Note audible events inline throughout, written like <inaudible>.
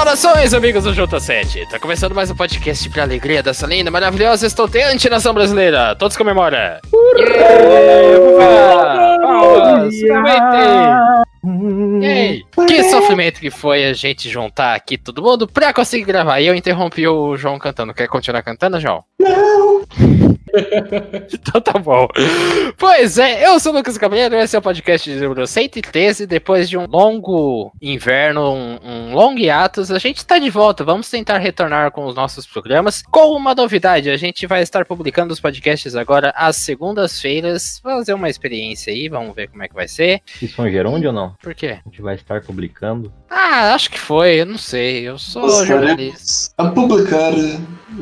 Saudações, amigos do J7! Tá começando mais um podcast pra alegria dessa linda, maravilhosa, estonteante nação brasileira! Todos comemoram! Palmas! Ei, que sofrimento que foi a gente juntar aqui todo mundo pra conseguir gravar. E eu interrompi o João cantando. Quer continuar cantando, João? Não! <laughs> então tá bom. Pois é, eu sou o Lucas Cabreiro, esse é o podcast de número 113. Depois de um longo inverno, um, um longo hiatus, a gente tá de volta. Vamos tentar retornar com os nossos programas. Com uma novidade, a gente vai estar publicando os podcasts agora às segundas-feiras. Fazer uma experiência aí, vamos ver como é que vai ser. Isso foi um gerúndio ou não? Por quê? A gente vai estar publicando. Ah, acho que foi, eu não sei. Eu sou Os jornalista. A publicar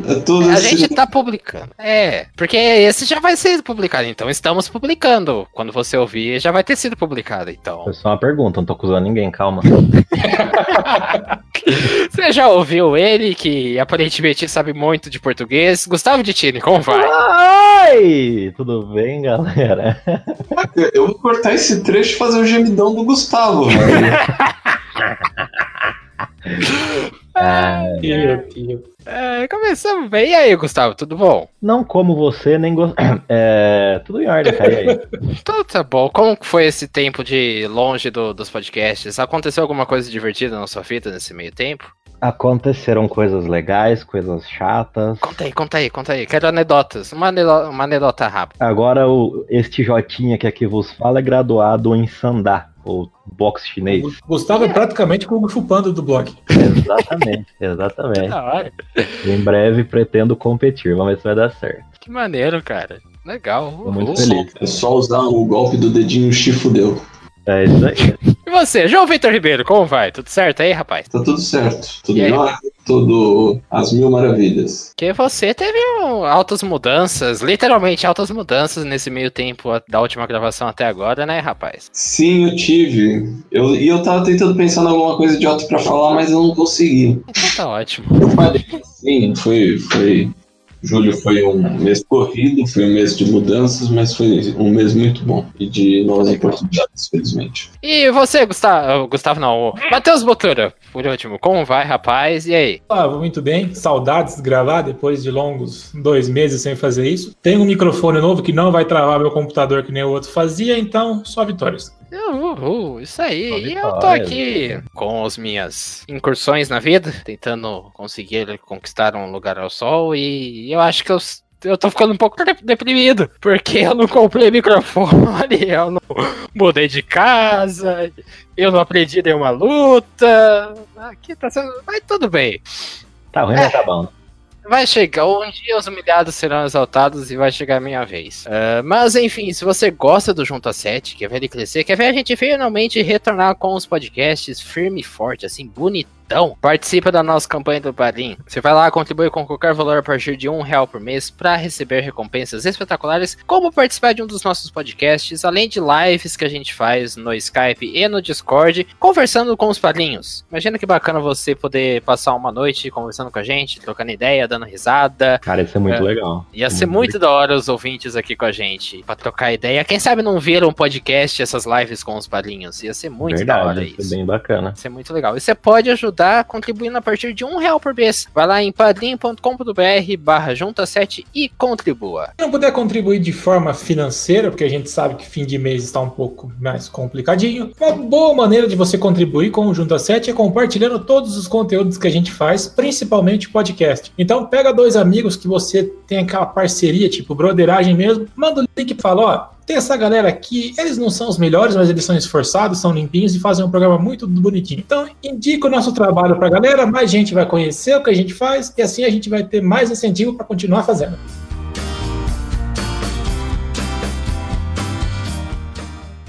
a todos A gente tá publicando. É, porque esse já vai ser publicado, então estamos publicando. Quando você ouvir, já vai ter sido publicado, então. Foi só uma pergunta, não tô acusando ninguém, calma. <laughs> Você já ouviu ele, que aparentemente sabe muito de português? Gustavo de Tini, como vai? Ai! Tudo bem, galera? Eu vou cortar esse trecho e fazer o gemidão do Gustavo, <laughs> Ah, Meu Deus. É, começamos bem. E aí, Gustavo, tudo bom? não como você, nem gosto. <coughs> É, tudo em ordem, cara. E aí? <laughs> Então tá bom. Como foi esse tempo de longe do- dos podcasts? Aconteceu alguma coisa divertida na sua vida nesse meio tempo? Aconteceram coisas legais, coisas chatas. Conta aí, conta aí, conta aí. Quero anedotas. Uma, anedo- uma anedota rápida. Agora, o, este Jotinha que aqui vos fala é graduado em Sandá, ou boxe chinês. O Gustavo é praticamente como o chupando do blog. Exatamente, <laughs> exatamente. Da hora. Em breve pretendo competir, vamos ver se vai dar certo. Que maneiro, cara. Legal. Muito feliz. É só usar o golpe do dedinho chifudeu. É isso aí. E você, João Vitor Ribeiro, como vai? Tudo certo aí, rapaz? Tá tudo certo. Tudo ordem, tudo às mil maravilhas. Porque você teve um, altas mudanças, literalmente altas mudanças nesse meio tempo da última gravação até agora, né, rapaz? Sim, eu tive. Eu, e eu tava tentando pensar em alguma coisa idiota pra falar, mas eu não consegui. Então tá ótimo. Eu falei, sim, foi, foi. Julho foi um mês corrido, foi um mês de mudanças, mas foi um mês muito bom. E de novas oportunidades, felizmente. E você, Gustavo, Gustavo não, o Matheus Botura, por último, como vai, rapaz? E aí? Ah, vou muito bem. Saudades de gravar depois de longos dois meses sem fazer isso. Tenho um microfone novo que não vai travar meu computador que nem o outro fazia, então só vitórias. Isso aí. E eu tô aqui com as minhas incursões na vida, tentando conseguir conquistar um lugar ao sol e eu acho que eu eu tô ficando um pouco de- deprimido, porque eu não comprei microfone, <laughs> eu não mudei de casa, eu não aprendi nenhuma luta. Aqui tá sendo. Mas tudo bem. Tá ruim, mas tá bom. Vai chegar, um dia os humilhados serão exaltados e vai chegar a minha vez. Ah, mas enfim, se você gosta do Junta 7, quer ver ele crescer, quer ver a gente finalmente retornar com os podcasts firme e forte, assim, bonitão, participa da nossa campanha do Padrim. Você vai lá, contribui com qualquer valor a partir de um real por mês para receber recompensas espetaculares, como participar de um dos nossos podcasts, além de lives que a gente faz no Skype e no Discord, conversando com os padrinhos. Imagina que bacana você poder passar uma noite conversando com a gente, trocando ideia, dando risada. Cara, isso é muito É. legal. Ia ser muito da hora os ouvintes aqui com a gente, pra trocar ideia. Quem sabe não viram um podcast, essas lives com os padrinhos. Ia ser muito da hora Verdade, isso é bem bacana. Ia ser muito legal. E você pode ajudar contribuindo a partir de um real por mês. Vai lá em padrim.com.br barra junta 7 e contribua. Se não puder contribuir de forma financeira, porque a gente sabe que fim de mês está um pouco mais complicadinho, uma boa maneira de você contribuir com o Junta 7 é compartilhando todos os conteúdos que a gente faz, principalmente o podcast. Então pega dois amigos que você tem aquela parceria, tipo broderagem mesmo, manda o link e fala, ó, tem essa galera aqui, eles não são os melhores, mas eles são esforçados, são limpinhos e fazem um programa muito bonitinho. Então, indica o nosso trabalho pra galera, mais gente vai conhecer o que a gente faz e assim a gente vai ter mais incentivo para continuar fazendo.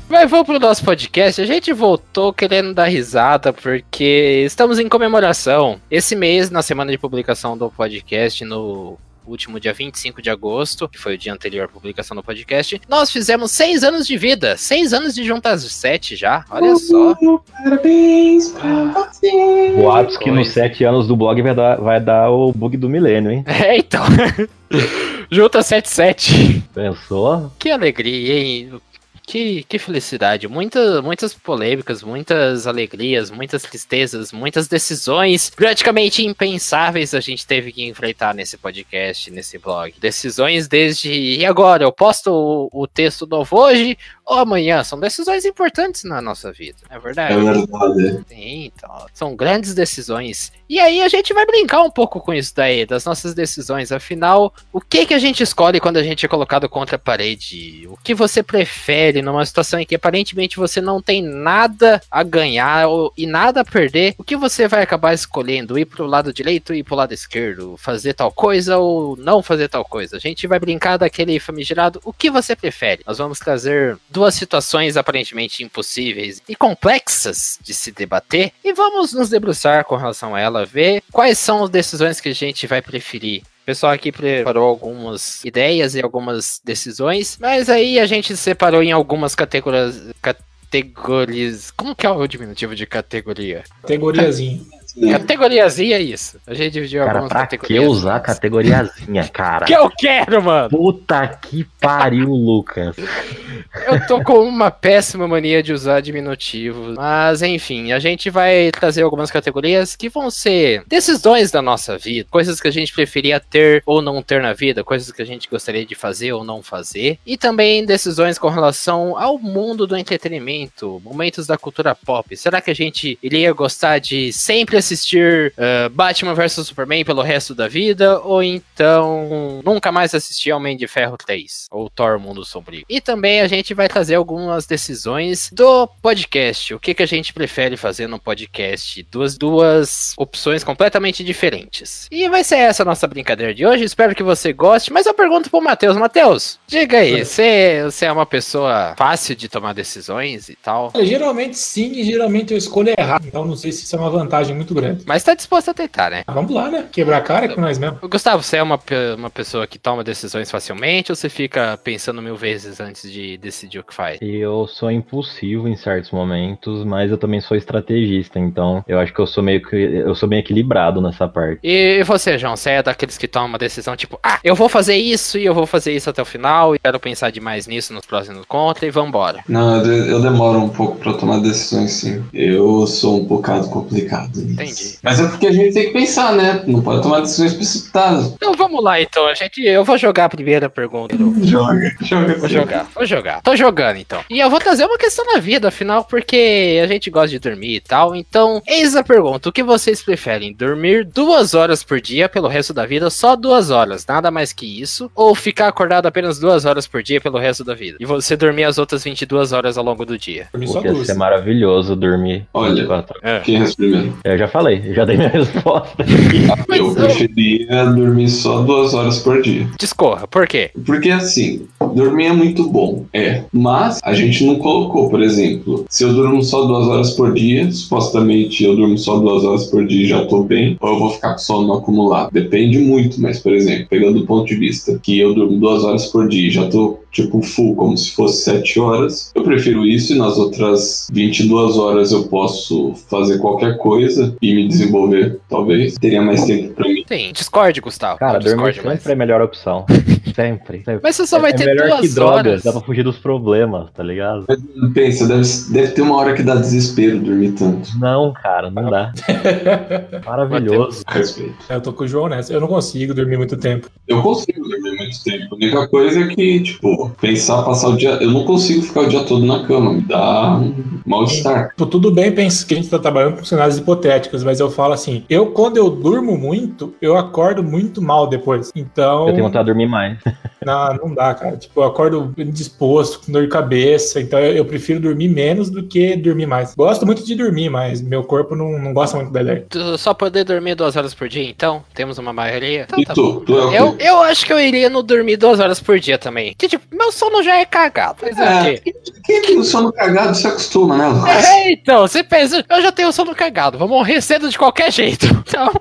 Mas vamos pro nosso podcast. A gente voltou querendo dar risada porque estamos em comemoração. Esse mês, na semana de publicação do podcast, no último dia 25 de agosto, que foi o dia anterior à publicação do podcast, nós fizemos seis anos de vida. Seis anos de juntas sete já. Olha só. Parabéns pra você. Boatos que nos sete anos do blog vai dar, vai dar o bug do milênio, hein? É, então. <laughs> Junta 77. Pensou? Que alegria, hein? Que, que felicidade. Muita, muitas polêmicas, muitas alegrias, muitas tristezas, muitas decisões praticamente impensáveis a gente teve que enfrentar nesse podcast, nesse blog. Decisões desde. E agora? Eu posto o, o texto novo hoje ou amanhã? São decisões importantes na nossa vida, não é verdade? É verdade. Sim, então, são grandes decisões. E aí a gente vai brincar um pouco com isso daí, das nossas decisões. Afinal, o que que a gente escolhe quando a gente é colocado contra a parede? O que você prefere numa situação em que aparentemente você não tem nada a ganhar ou, e nada a perder? O que você vai acabar escolhendo? Ir pro lado direito, ir pro lado esquerdo? Fazer tal coisa ou não fazer tal coisa? A gente vai brincar daquele famigerado o que você prefere. Nós vamos trazer duas situações aparentemente impossíveis e complexas de se debater e vamos nos debruçar com relação a ela, ver quais são as decisões que a gente vai preferir. O pessoal aqui preparou algumas ideias e algumas decisões, mas aí a gente separou em algumas categorias. Categorias. Como que é o diminutivo de categoria? Categoriazinho. Categoriazinha é isso. A gente dividiu Cara, algumas pra que categorias. usar categoriazinha, cara? <laughs> Que eu quero, mano! Puta que pariu, Lucas. Eu tô com uma péssima mania de usar diminutivos. Mas enfim, a gente vai trazer algumas categorias que vão ser decisões da nossa vida, coisas que a gente preferia ter ou não ter na vida, coisas que a gente gostaria de fazer ou não fazer, e também decisões com relação ao mundo do entretenimento, momentos da cultura pop. Será que a gente iria gostar de sempre assistir uh, Batman vs Superman pelo resto da vida ou então nunca mais assistir Homem de Ferro 3 ou Thor Mundo Sombrio? E também a gente vai trazer algumas decisões do podcast. O que, que a gente prefere fazer no podcast? Duas, duas opções completamente diferentes. E vai ser essa a nossa brincadeira de hoje. Espero que você goste. Mas eu pergunto pro Matheus. Matheus, diga aí, você, você é uma pessoa fácil de tomar decisões e tal? Olha, Geralmente sim, e geralmente eu escolho errado. Então não sei se isso é uma vantagem muito grande. Mas tá disposto a tentar, né? Ah, vamos lá, né? Quebrar a cara com nós mesmo. Gustavo, você é uma, uma pessoa que toma decisões facilmente ou você fica pensando mil vezes antes de decidir o que faz? Eu sou impulsivo em certos momentos, mas eu também sou estrategista, então eu acho que eu sou meio que eu sou bem equilibrado nessa parte. E você, João, você é daqueles que tomam uma decisão tipo, ah, eu vou fazer isso e eu vou fazer isso até o final e quero pensar demais nisso nos próximos contra e vambora. Não, eu, de- eu demoro um pouco pra tomar decisões, sim. Eu sou um bocado complicado nisso. Entendi. Mas é porque a gente tem que pensar, né? Não pode tomar decisões precipitadas. Então vamos lá, então. A gente, eu vou jogar a primeira pergunta. do- <laughs> Joga, joga. Vou jogar, vou jogar. Tô jogando então. E eu vou trazer uma questão na vida, afinal, porque a gente gosta de dormir e tal. Então, eis a pergunta: o que vocês preferem? Dormir duas horas por dia pelo resto da vida, só duas horas, nada mais que isso? Ou ficar acordado apenas duas horas por dia pelo resto da vida? E você dormir as outras 22 horas ao longo do dia? Por mim só ia duas. ser maravilhoso dormir Olha. 24 É. Quem responde primeiro? Eu já falei, já dei minha <laughs> resposta. Eu preferia dormir só duas horas por dia. Discorra, por quê? Porque assim, dormir é muito bom, é. Mas a gente não colocou, por exemplo, se eu durmo só duas horas por dia, supostamente eu durmo só duas horas por dia e já tô bem, ou eu vou ficar com sono acumulado. Depende muito, mas, por exemplo, pegando o ponto de vista que eu durmo duas horas por dia e já tô tipo full, como se fosse sete horas, eu prefiro isso e nas outras 22 horas eu posso fazer qualquer coisa e me desenvolver, talvez. Teria mais tempo pra mim. Sim, discorde, Gustavo. Cara, Não dormir discorde sempre mais. é a melhor opção. <laughs> Sempre. sempre. Mas você só vai é ter melhor duas que drogas, horas. dá pra fugir dos problemas, tá ligado? Pensa, deve, deve ter uma hora que dá desespero dormir tanto. Não, cara, não dá. <laughs> Maravilhoso. Respeito. Eu tô com o João nessa. Eu não consigo dormir muito tempo. Eu consigo dormir muito tempo. A única coisa é que, tipo, pensar passar o dia. Eu não consigo ficar o dia todo na cama. Me dá um mal-estar. Tipo, tudo bem, penso que a gente tá trabalhando com cenários hipotéticos, mas eu falo assim, eu quando eu durmo muito, eu acordo muito mal depois. Então, Eu tenho vontade de dormir mais. Não, não dá, cara. Tipo, eu acordo indisposto, com dor de cabeça, então eu, eu prefiro dormir menos do que dormir mais. Gosto muito de dormir, mas meu corpo não, não gosta muito da ideia. Tu Só poder dormir duas horas por dia, então? Temos uma maioria? Então E tá tu? bom. Tu é? Eu, eu acho que eu iria no dormir duas horas por dia também. Que tipo, meu sono já é cagado. Mas é o É, quê? quem tem o sono cagado se acostuma, né, Lucas? É, então, você pensa, eu já tenho sono cagado, vou morrer cedo de qualquer jeito. <laughs> Então,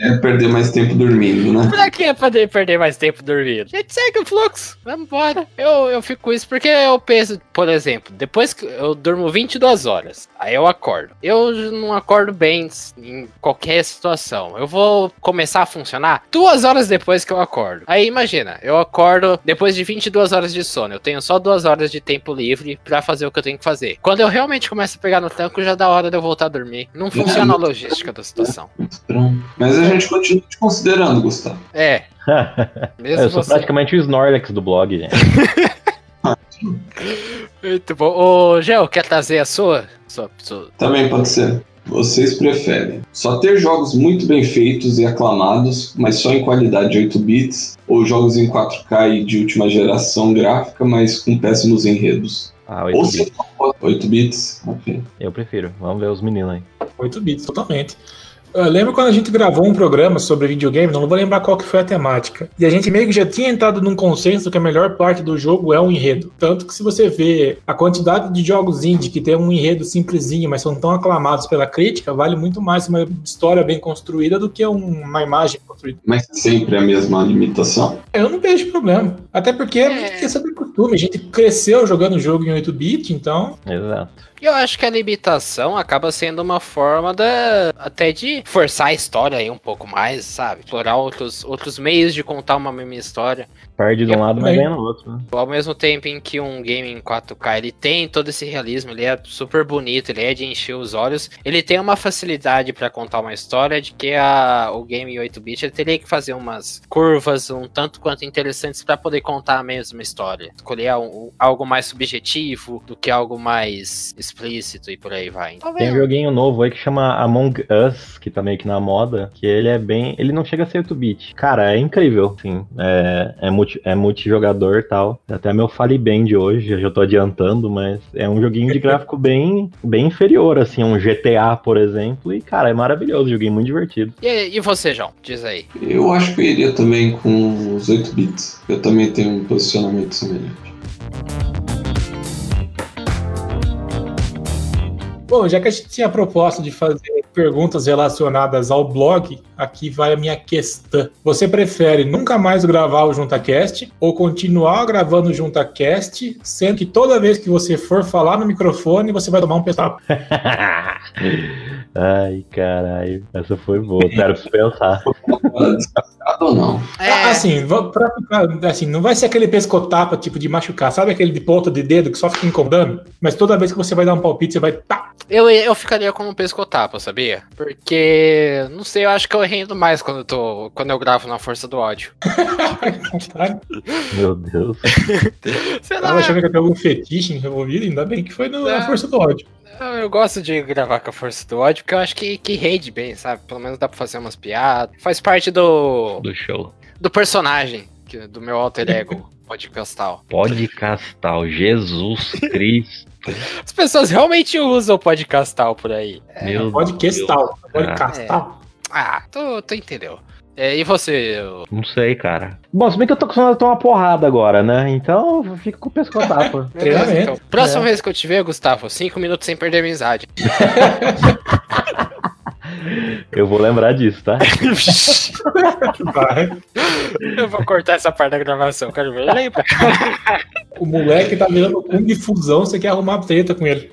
É perder mais tempo dormindo, né? pra que poder perder mais tempo dormindo? Gente segue o fluxo, vamos embora. Eu, eu fico com isso porque eu penso, por exemplo, depois que eu durmo 22 horas, aí eu acordo. Eu não acordo bem em qualquer situação. Eu vou começar a funcionar duas horas depois que eu acordo. Aí imagina, eu acordo depois de 22 horas de sono, eu tenho só duas horas de tempo livre para fazer o que eu tenho que fazer. Quando eu realmente começo a pegar no tranco, já dá hora de eu voltar a dormir. Não funciona a logística da situação. <laughs> Mas a gente continua te considerando, Gustavo. É. <laughs> Mesmo eu sou você... praticamente o Snorlax do blog, gente. <laughs> Muito bom. Ô, Gel, quer trazer a sua? sua, sua... Também pode ser. Vocês preferem só ter jogos muito bem feitos e aclamados, mas só em qualidade de 8 bits, ou jogos em 4K e de última geração gráfica, mas com péssimos enredos? Ah, 8 ou bits. 8 bits? Ok. Eu prefiro. Vamos ver os meninos aí. 8 bits, totalmente. Eu lembro quando a gente gravou um programa sobre videogame, não vou lembrar qual que foi a temática. E a gente meio que já tinha entrado num consenso que a melhor parte do jogo é o enredo. Tanto que se você vê a quantidade de jogos indie que tem um enredo simplesinho, mas são tão aclamados pela crítica, vale muito mais uma história bem construída do que uma imagem construída. Mas sempre a mesma limitação? Eu não vejo problema. Até porque é muito questão costume. A gente cresceu jogando o jogo em 8-bit, então. Exato. E eu acho que a limitação acaba sendo uma forma da, até de forçar a história aí um pouco mais, sabe? Explorar outros, outros meios de contar uma mesma história. Perde de um lado, mas ganha no outro, né? Ao mesmo tempo em que um game em 4K ele tem todo esse realismo, ele é super bonito, ele é de encher os olhos, ele tem uma facilidade para contar uma história de que a, o game 8-bit teria que fazer umas curvas um tanto quanto interessantes para poder contar a mesma história. Escolher um, algo mais subjetivo do que algo mais explícito e por aí vai. Então, tem um joguinho novo aí que chama Among Us, que tá meio que na moda, que ele é bem. Ele não chega a ser 8-bit. Cara, é incrível, sim. É, é muito multi, é multijogador e tal. Até meu Fale Bem de hoje, eu já tô adiantando, mas é um joguinho de <laughs> gráfico bem, bem inferior, assim, um GTA, por exemplo. E, cara, é maravilhoso, joguinho muito divertido. E, e você, João? Diz aí. Eu acho que eu iria também com os 8 bits. Eu também tenho um posicionamento semelhante. Bom, já que a gente tinha a proposta de fazer perguntas relacionadas ao blog, aqui vai a minha questão. Você prefere nunca mais gravar o JuntaCast ou continuar gravando o JuntaCast, sendo que toda vez que você for falar no microfone, você vai tomar um petapo? <laughs> Ai, caralho. Essa foi boa. Quero pensar. ou não? É... Assim, pra ficar, assim, não vai ser aquele pescotapa tipo de machucar. Sabe aquele de ponta de dedo que só fica incomodando? Mas toda vez que você vai dar um palpite, você vai. Tá. Eu, eu ficaria com um pescotapa, sabia? Porque, não sei, eu acho que eu rendo mais quando eu, tô, quando eu gravo na Força do Ódio. Meu Deus. <laughs> Sei lá. Eu achando que eu tenho algum fetiche envolvido, ainda bem que foi no, na Força do Ódio. Eu gosto de gravar com a força do ódio, porque eu acho que, que rende bem, sabe? Pelo menos dá pra fazer umas piadas. Faz parte do. Do show. Do personagem, que, do meu alter ego, <laughs> podcastal. Podcastal, Jesus Cristo. As pessoas realmente usam o podcastal por aí. Meu podcastal. Podcastal. É. Ah, tu, tu entendeu. É, e você? Não sei, cara. Bom, se bem que eu tô acostumado a tomar uma porrada agora, né? Então fica com o pescotapa. <laughs> então. Próxima é. vez que eu te ver, Gustavo, cinco minutos sem perder a amizade. <laughs> Eu vou lembrar disso, tá? Vai. <laughs> Eu vou cortar essa parte da gravação, quero ver. Lembra? O moleque tá virando um difusão, você quer arrumar treta com ele.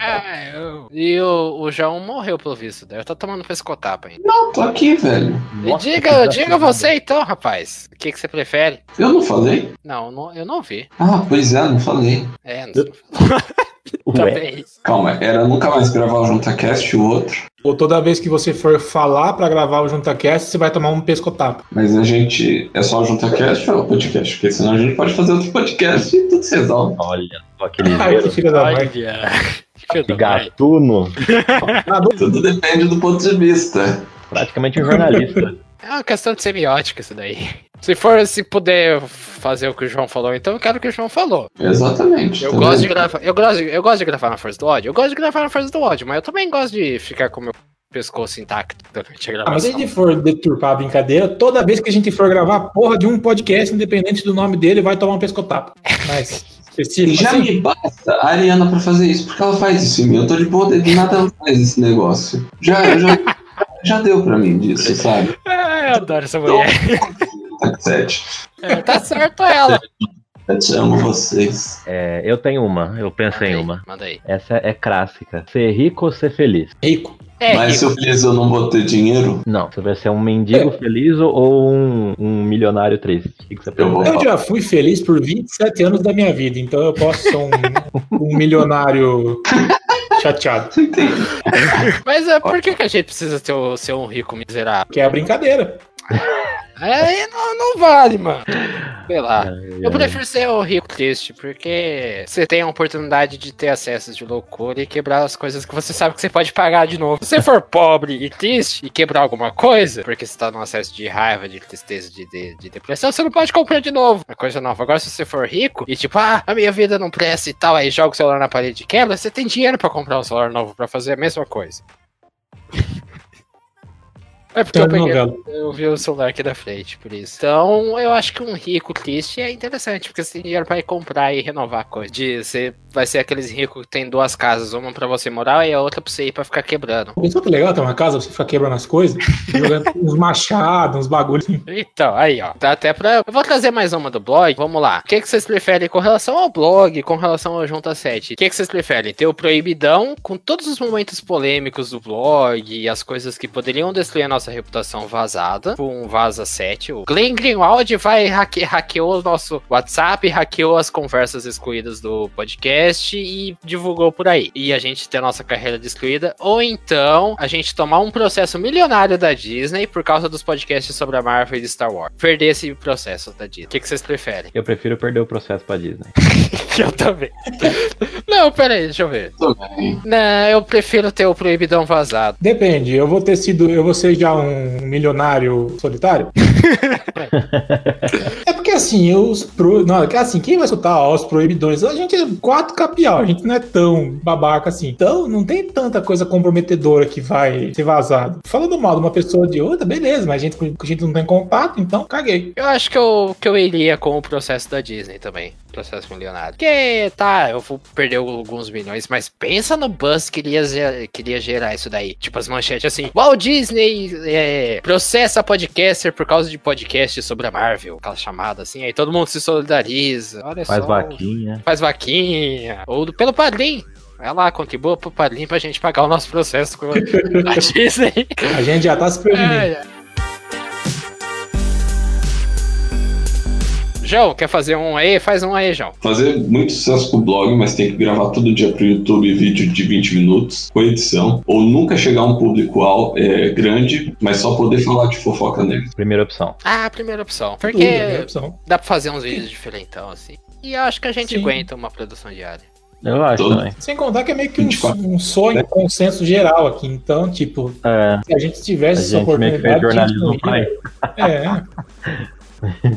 É, <laughs> eu... E o, o João morreu, pelo visto. Deve estar tá tomando pescotapa ainda. Não, tô aqui, velho. Nossa, diga, diga você então, rapaz. O que, que você prefere? Eu não falei? Não, não, eu não vi. Ah, pois é, não falei. É, não <laughs> Também. Calma, era nunca mais gravar o JuntaCast e o outro. Ou toda vez que você for falar para gravar o JuntaCast, você vai tomar um pescotapa. Mas a gente. É só o JuntaCast ou é o podcast? Porque senão a gente pode fazer outro podcast e tudo se resolve. Olha, aquele. Ai, que filha da mãe. <laughs> Que gatuno. tudo depende do ponto de vista. Praticamente um jornalista. É uma questão de semiótica isso daí. Se for, se puder fazer o que o João falou, então eu quero o que o João falou. Exatamente. Eu gosto de gravar. Eu gosto, eu gosto de gravar na Força do ódio. Eu gosto de gravar na Força do ódio, mas eu também gosto de ficar com o meu pescoço intacto durante a gravação. Ah, mas se a gente for deturpar a brincadeira, toda vez que a gente for gravar a porra de um podcast, independente do nome dele, vai tomar um pescotapo. Mas. Já assim, me basta a Ariana pra fazer isso, porque ela faz isso em mim. Eu tô de boa, de nada ela faz esse negócio. Já, já, já deu pra mim disso, sabe? Ah, <laughs> eu adoro essa mulher. Sete. É, tá certo ela. Eu te amo vocês. É, eu tenho uma, eu pensei em uma. Manda aí. Essa é clássica. Ser rico ou ser feliz? Rico. É, Mas se Rico. eu feliz eu não vou ter dinheiro, Não, você vai ser um mendigo feliz ou- um, um milionário triste? O que que você Eu? Eu já fui feliz por 27 anos da minha vida, então eu posso ser um, <laughs> um milionário chateado. você entende? Mas é, por que, que a gente precisa ter o- ser um rico miserável? Que é a brincadeira. <laughs> É, não, não vale, mano. Sei lá. Eu prefiro ser o rico triste, porque você tem a oportunidade de ter acessos de loucura e quebrar as coisas que você sabe que você pode pagar de novo. Se você for pobre e triste e quebrar alguma coisa, porque você tá num acesso de raiva, de tristeza, de, de, de depressão, você não pode comprar de novo. É coisa nova. Agora, se você for rico e tipo, ah, a minha vida não presta e tal, aí joga o celular na parede e quebra, você tem dinheiro pra comprar um celular novo pra fazer a mesma coisa. É porque eu peguei, eu vi o celular aqui da frente, por isso. Então, eu acho que um rico triste é interessante, porque você tem dinheiro pra ir comprar e renovar coisa. De, você vai ser aqueles ricos que tem duas casas, uma pra você morar e a outra pra você ir pra ficar quebrando. Pensou que legal ter uma casa, você ficar quebrando as coisas, <laughs> jogando uns machados, uns bagulhos. Então, aí, ó. Dá até pra. Eu vou trazer mais uma do blog. Vamos lá. O que, que vocês preferem com relação ao blog, com relação ao Junta 7? O que, que vocês preferem? Ter o proibidão com todos os momentos polêmicos do blog e as coisas que poderiam destruir a nossa reputação vazada, com um Vaza 7. O Glenn Greenwald vai hacke, hackeou o nosso WhatsApp, hackeou as conversas excluídas do podcast e divulgou por aí. E a gente ter a nossa carreira destruída. Ou então a gente tomar um processo milionário da Disney por causa dos podcasts sobre a Marvel e Star Wars. Perder esse processo da Disney. O que, que vocês preferem? Eu prefiro perder o processo pra Disney. <laughs> Eu também. Não, pera aí, deixa eu ver. Também. Não, eu prefiro ter o proibidão vazado. Depende, eu vou ter sido, eu vou ser já um milionário solitário? <laughs> <laughs> assim, os pro, não, que assim, quem vai soltar ó, os proibidões? A gente é quatro capial, a gente não é tão babaca assim. Então, não tem tanta coisa comprometedora que vai ser vazado. Falando mal de uma pessoa de outra, beleza, mas a gente, a gente não tem contato, então caguei. Eu acho que eu, que eu iria com o processo da Disney também. Processo milionário. Porque, tá, eu vou perder alguns milhões, mas pensa no buzz que iria, que iria gerar isso daí. Tipo, as manchetes assim: Walt Disney é, processa podcaster por causa de podcast sobre a Marvel. Aquela chamada assim, aí todo mundo se solidariza. Olha Faz só. vaquinha. Faz vaquinha. Ou do- pelo padrinho. Vai lá, contribua pro padrinho pra gente pagar o nosso processo com a <laughs> Disney. A gente já tá se prevenindo. É, é. João, quer fazer um aí? Faz um aí, João. Fazer muito sucesso com o blog, mas tem que gravar todo dia pro YouTube vídeo de 20 minutos, com edição. Ou nunca chegar a um público al- é, grande, mas só poder falar de fofoca nele. Primeira opção. Ah, primeira opção. Tudo, Porque opção. dá pra fazer uns vídeos diferentão, assim. E eu acho que a gente Sim. aguenta uma produção diária. Eu acho Todo. também. Sem contar que é meio que um, 24. um sonho, um consenso geral aqui. Então, tipo, É, se a gente a tivesse essa gente meio que fez oportunidade. jornalismo que- É, <laughs>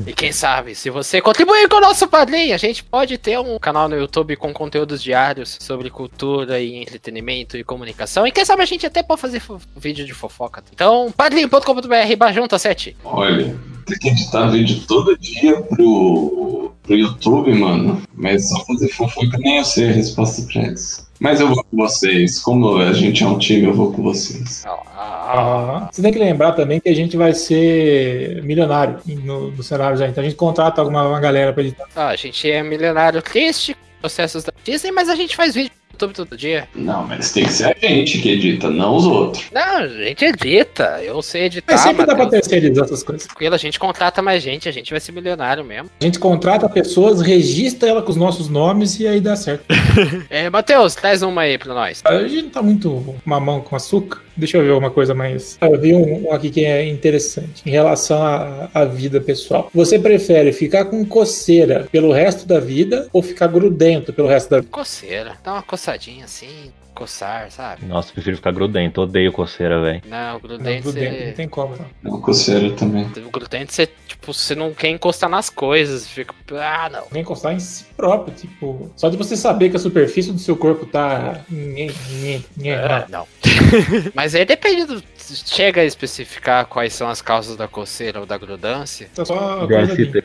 E quem sabe, se você contribuir com o nosso padrinho, a gente pode ter um canal no YouTube com conteúdos diários sobre cultura e entretenimento e comunicação. E quem sabe a gente até pode fazer vídeo de fofoca. Então, padrinho.com.br, bajunta 7. Olha, tem que editar vídeo todo dia pro, pro YouTube, mano. Mas só fazer fofoca nem eu sei a resposta pra isso. Mas eu vou com vocês. Como a gente é um time, eu vou com vocês. Ah, você tem que lembrar também que a gente vai ser milionário no, no cenário já. Então a gente contrata alguma uma galera pra editar. Ah, a gente é milionário triste, processos da Disney, mas a gente faz vídeo YouTube todo dia. Não, mas tem que ser a gente que edita, não os outros. Não, a gente edita. Eu sei editar, Mas sempre dá pra terceirizar essas coisas. Tranquilo, a gente contrata mais gente, a gente vai ser milionário mesmo. A gente contrata pessoas, registra ela com os nossos nomes e aí dá certo. <laughs> É, Matheus, traz uma aí pra nós. A gente não tá muito mamão com açúcar. Deixa eu ver uma coisa mais. Ah, Eu vi um, um aqui que é interessante em relação à, à vida pessoal. Você prefere ficar com coceira pelo resto da vida ou ficar grudento pelo resto da vida? Coceira. Dá uma coçadinha assim, coçar, sabe? Nossa, prefiro ficar grudento. Odeio coceira, velho. Não, o Não, grudento, grudento, não tem como, não. Não, coceira também. O grudento, você, tipo, você não quer encostar nas coisas. Fica, ah, não. Nem encostar em si próprio, tipo. Só de você saber que a superfície do seu corpo tá. É, não. <laughs> Mas aí depende do... Chega a especificar quais são as causas da coceira ou da grudância. Tá só coisa de- <laughs>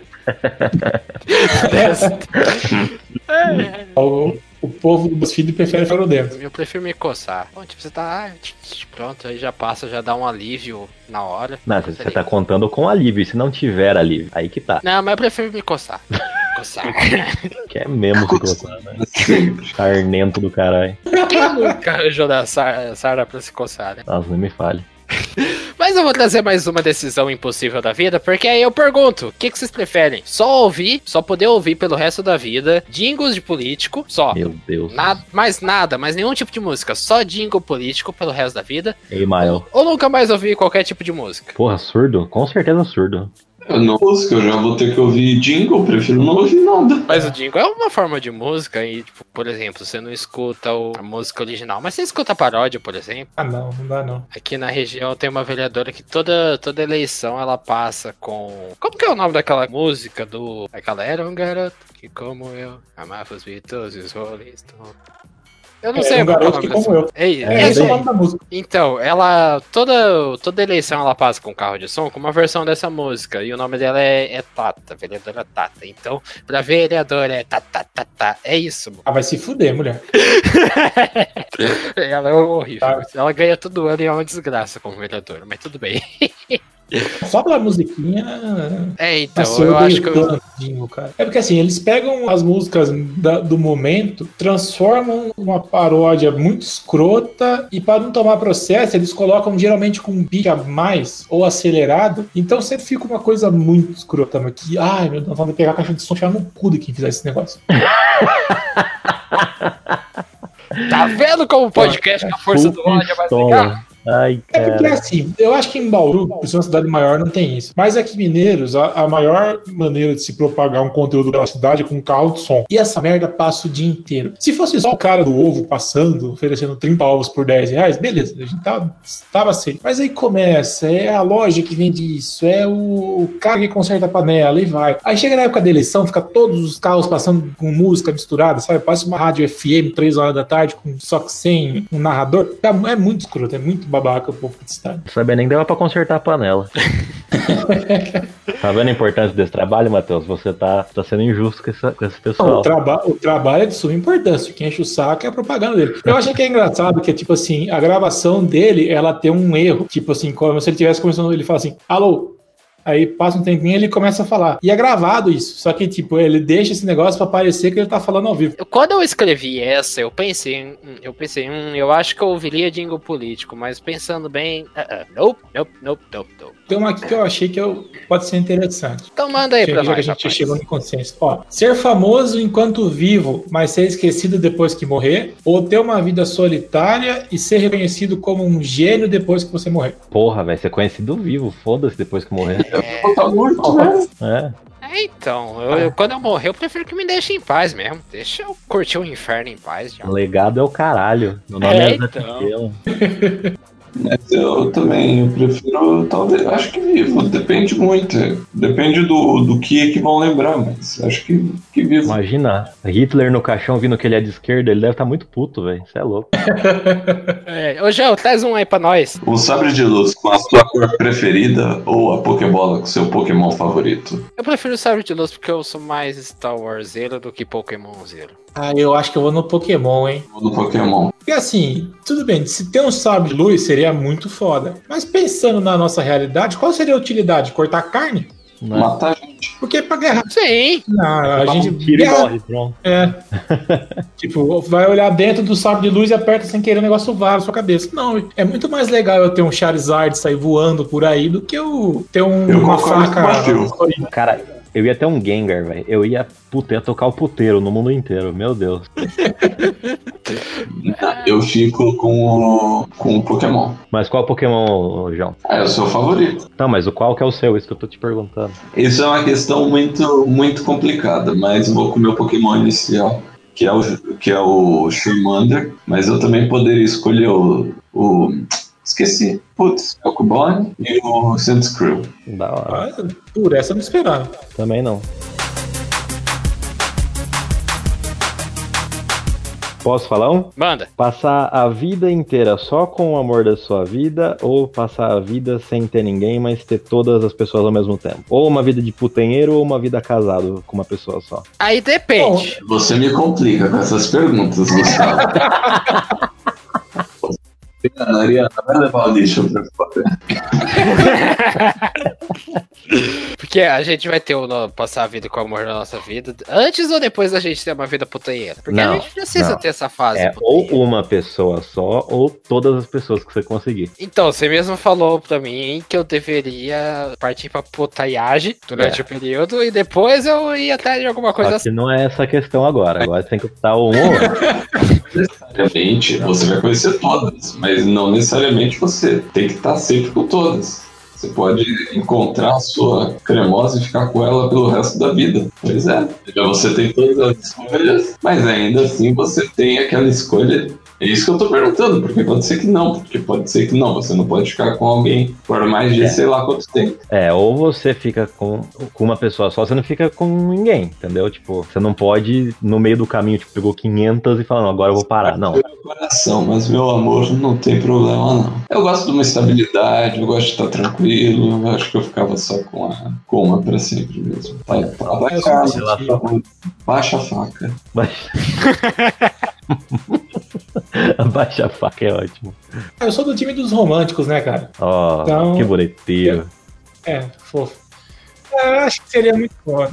DST. <laughs> É. O, povo do BuzzFeed prefere Fedorento. Eu prefiro me coçar. Bom, tipo, você tá. ah, Pronto, aí já passa, já dá um alívio na hora. Não, você tá contando com alívio. E se não tiver alívio, aí que tá. Não, mas eu prefiro me coçar. <laughs> coçar. <laughs> Que é mesmo se coçar, né? Sarnento do caralho. <laughs> Arranjou da Sara, Sara pra se coçar, né? Nossa, nem me fale. <laughs> Mas eu vou trazer mais uma decisão impossível da vida, porque aí eu pergunto: o que, que vocês preferem? Só ouvir, só poder ouvir pelo resto da vida, jingles de político, só. Meu Deus. Nada, mais nada, mais nenhum tipo de música, só jingle político pelo resto da vida. Ei, Mile. Ou nunca mais ouvir qualquer tipo de música. Porra, surdo? Com certeza surdo. Eu não música, eu já vou ter que ouvir jingle, prefiro não ouvir nada. Mas o jingle é uma forma de música e, tipo, por exemplo, você não escuta o- a música original, mas você escuta a paródia, por exemplo. Ah, não, não dá não. Aqui na região tem uma vereadora que toda, toda eleição ela passa com. Como que é o nome daquela música do. Aquela era um garoto que, como eu, amava os Beatles e os Rolling Stones. Eu não É, sei um é garoto nome que, como eu. É, é, esse isso o aí. nome da música. Então, ela. Toda, toda eleição ela passa com carro de som com uma versão dessa música. E o nome dela é, é Tata, vereadora Tata. Então, pra vereadora é Tata, Tata. É isso, mano. Ah, vai se fuder, mulher. <laughs> Ela é horrível. Tá. Ela ganha todo ano e é uma desgraça como vereadora, mas tudo bem. <laughs> Só pela musiquinha. É, então, Nossa, eu acho que eu. É porque assim, eles pegam as músicas da- do momento, transformam uma paródia muito escrota e para não tomar processo, eles colocam geralmente com um beat a mais ou acelerado. Então sempre fica uma coisa muito escrota, mas que, ai meu Deus, vamos pegar a caixa de som e no cu de quem fizer esse negócio. <laughs> Tá vendo como o podcast com a força do ódio legal? Pistola. Ai, É porque assim, eu acho que em Bauru, por ser uma cidade maior, não tem isso. Mas aqui em Mineiros, a, a maior maneira de se propagar um conteúdo da cidade é com um carro de som. E essa merda passa o dia inteiro. Se fosse só o cara do ovo passando, oferecendo 30 ovos por 10 reais, beleza, a gente tava, tava safe. Mas aí começa, é a loja que vende isso, é o cara que conserta a panela e vai. Aí chega na época da eleição, fica todos os carros passando com música misturada, sabe? Passa uma rádio FM 3 horas da tarde, com, só que sem um narrador. Tá- É muito escroto, é muito babaca o povo que sabia nem dava pra consertar a panela. <laughs> tá vendo a importância desse trabalho, Matheus? Você tá, tá sendo injusto com, essa, com esse Não, pessoal. o, traba o trabalho é de suma importância. Quem enche o saco é a propaganda dele. Eu achei que é engraçado que, tipo assim, a gravação dele, ela tem um erro. Tipo assim, como se ele tivesse começando, ele fala assim, alô. Aí passa um tempinho e ele começa a falar. E é gravado isso. Só que, tipo, ele deixa esse negócio pra parecer que ele tá falando ao vivo. Quando eu escrevi essa, eu pensei, eu pensei, hum, eu acho que eu ouviria jingle político, mas pensando bem, ah, ah, nope, nope, nope, nope, nope. Tem uma aqui que eu achei que eu, pode ser interessante. Então manda aí Já, pra já que a nós, gente rapaz. chegou no consenso. Ó, ser famoso enquanto vivo, mas ser esquecido depois que morrer, ou ter uma vida solitária e ser reconhecido como um gênio depois que você morrer. Porra, vai ser conhecido vivo, foda-se depois que morrer. Pô, tá morto, né? É. É, então, eu- eu- quando eu morrer, eu prefiro que me deixem em paz mesmo. Deixa eu curtir o inferno em paz, já. O legado é o caralho. Meu nome É, é, então. <laughs> Mas eu também, eu prefiro, talvez, acho que vivo, depende muito. Depende do, do que é que vão lembrar, mas acho que, que vivo. Imagina, Hitler no caixão vindo que ele é de esquerda, ele deve estar muito puto, velho. Você é louco. <laughs> É, ô, João, traz um aí pra nós. O sabre de luz com a sua cor preferida ou a Pokébola com seu Pokémon favorito? Eu prefiro o Sabre de Luz porque eu sou mais Star Warseiro do que Pokémonzeiro. Ah, eu acho que eu vou no Pokémon, hein? Ou do Pokémon? Porque assim, tudo bem, se ter um sabre de luz seria muito foda. Mas pensando na nossa realidade, qual seria a utilidade? Cortar carne? Né? Matar gente. Porque pra guerra. Sim, Não, a Dá gente. um tiro e guerra- morre, pronto. É. <laughs> tipo, vai olhar dentro do sabre de luz e aperta sem querer o negócio vara na sua cabeça. Não, é muito mais legal eu ter um Charizard sair voando por aí do que eu ter um- Eu uma faca. Cara, eu ia ter um Gengar, velho. Eu ia, puta, ia tocar o puteiro no mundo inteiro, meu Deus. <laughs> <laughs> Eu fico com o, com o Pokémon. Mas qual Pokémon, João? Ah, é o seu favorito. Não, mas o qual que é o seu? Isso que eu tô te perguntando. Isso é uma questão muito, muito complicada, mas vou com o meu Pokémon inicial, que é o, que é o Charmander, mas eu também poderia escolher o. o esqueci. Putz, é o Cubone e o Sandskrill. Da hora. Ah, por essa eu não esperava. Também não. Posso falar um? Manda. Passar a vida inteira só com o amor da sua vida ou passar a vida sem ter ninguém, mas ter todas as pessoas ao mesmo tempo? Ou uma vida de putanheiro ou uma vida casado com uma pessoa só? Aí depende. Você me complica com essas perguntas, Gustavo. <laughs> Ariana, vai levar o lixo pra. Porque a gente vai ter o no- passar a vida com o amor na nossa vida. Antes ou depois da gente ter uma vida putanheira? Porque a Não, gente precisa não. ter essa fase. É ou uma pessoa só ou todas as pessoas que você conseguir. Então, você mesmo falou pra mim que eu deveria partir pra putaiagem durante É. o período e depois eu ia atrás de alguma coisa assim. não é essa a questão agora. Agora você tem que optar um ou outro. <laughs> Necessariamente, você vai conhecer todas, mas não necessariamente você tem que estar sempre com todas. Você pode encontrar a sua cremosa e ficar com ela pelo resto da vida. Pois é. Já você tem todas as escolhas, mas ainda assim você tem aquela escolha. É isso que eu tô perguntando, porque pode ser que não, porque pode ser que não. Você não pode ficar com alguém por mais de É. sei lá quanto tempo. É, ou você fica com, com uma pessoa só, você não fica com ninguém, entendeu? Tipo, você não pode, no meio do caminho, tipo, pegou 500 e falou, não, agora eu vou parar. Não. Meu coração, mas meu amor não tem problema não. Eu gosto de uma estabilidade, eu gosto de estar tranquilo. Eu acho que eu ficava só com a com uma pra sempre mesmo. Vai, desse baixa, baixa a faca. Baixa... <laughs> Baixa a faca é ótimo. Eu sou do time dos românticos, né, cara? Ó, Então- que bonitinho. É, fofo. Eu acho que seria muito bom. né?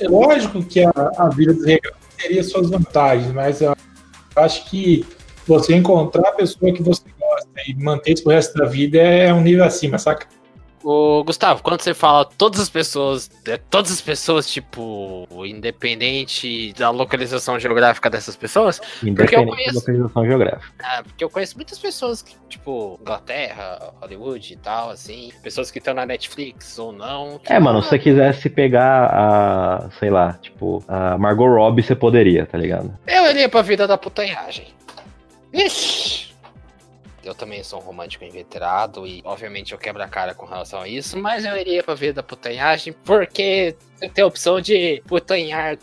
É lógico que a, a vida dos regados teria suas vantagens, mas eu acho que você encontrar a pessoa que você gosta e manter isso pro resto da vida é um nível acima, saca? Ô, Gustavo, quando você fala todas as pessoas, é, todas as pessoas, tipo, independente da localização geográfica dessas pessoas, Independente conheço- da localização geográfica. ah, porque eu conheço muitas pessoas que, tipo, Inglaterra, Hollywood e tal, assim, pessoas que estão na Netflix ou não. É, mano, se você quisesse pegar a, sei lá, tipo, a Margot Robbie, você poderia, tá ligado? Eu iria pra vida da putanhagem. Ixi! Eu também sou um romântico inveterado e, obviamente, eu quebro a cara com relação a isso, mas eu iria pra vida da putanhagem porque eu tenho a opção de putanhar.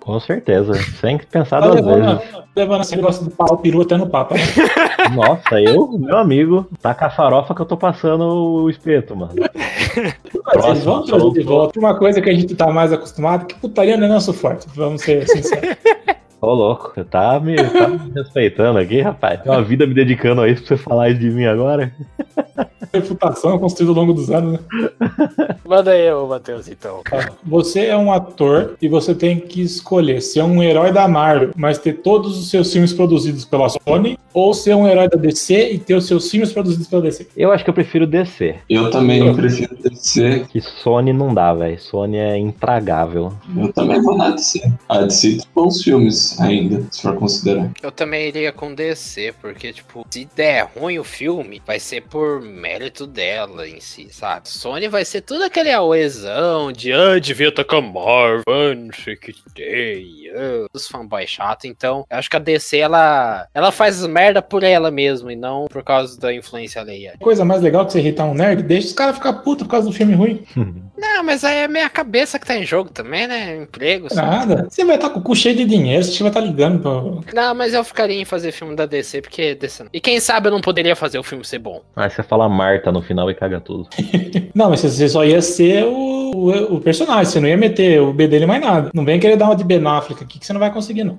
Com certeza, sem pensar duas levando, vezes. levando esse negócio do pau peru até no papo. né? <laughs> Nossa, eu, meu amigo, tá com a farofa que eu tô passando o espeto, mano. Eles vão trazer de volta uma coisa que a gente tá mais acostumado, que putaria não é nosso forte, vamos ser sinceros. <laughs> Ô, louco, você tá me, tá me <laughs> respeitando aqui, rapaz? Tem uma vida me dedicando a isso pra você falar isso de mim agora? <laughs> Reputação construída ao longo dos anos, né? <laughs> Manda aí, ô Matheus, então. Ó, Você é um ator e você tem que escolher ser um herói da Marvel, mas ter todos os seus filmes produzidos pela Sony, ou ser um herói da DC e ter os seus filmes produzidos pela DC. Eu acho que eu prefiro descer. Eu também prefiro descer. Que Sony não dá, velho. Sony é intragável. Eu também vou na DC. A DC tem bons filmes ainda, se for considerar. Eu também iria com DC, porque, tipo, se der ruim o filme, vai ser por mérito dela em si, sabe? Sony vai ser tudo aquele auezão de, ah, devia estar com a Marvel, não sei o que tem, ah, os fanboys chato. Então, eu acho que a DC, ela, ela faz merda por ela mesma e não por causa da influência alheia. Coisa mais legal que você irritar um nerd, deixa os caras ficar putos por causa do filme ruim. <laughs> Não, mas aí é minha cabeça que tá em jogo também, né? Emprego. sabe? Nada. Você vai estar com o cu cheio de dinheiro, você vai estar ligando pra. Não, mas eu ficaria em fazer filme da DC, porque DC não. E quem sabe eu não poderia fazer o filme ser bom. Aí você fala Marta no final e caga tudo. <laughs> Não, mas você só ia ser o, o, o personagem, você não ia meter o B dele mais nada. Não vem querer dar uma de Ben Affleck aqui que você não vai conseguir, não.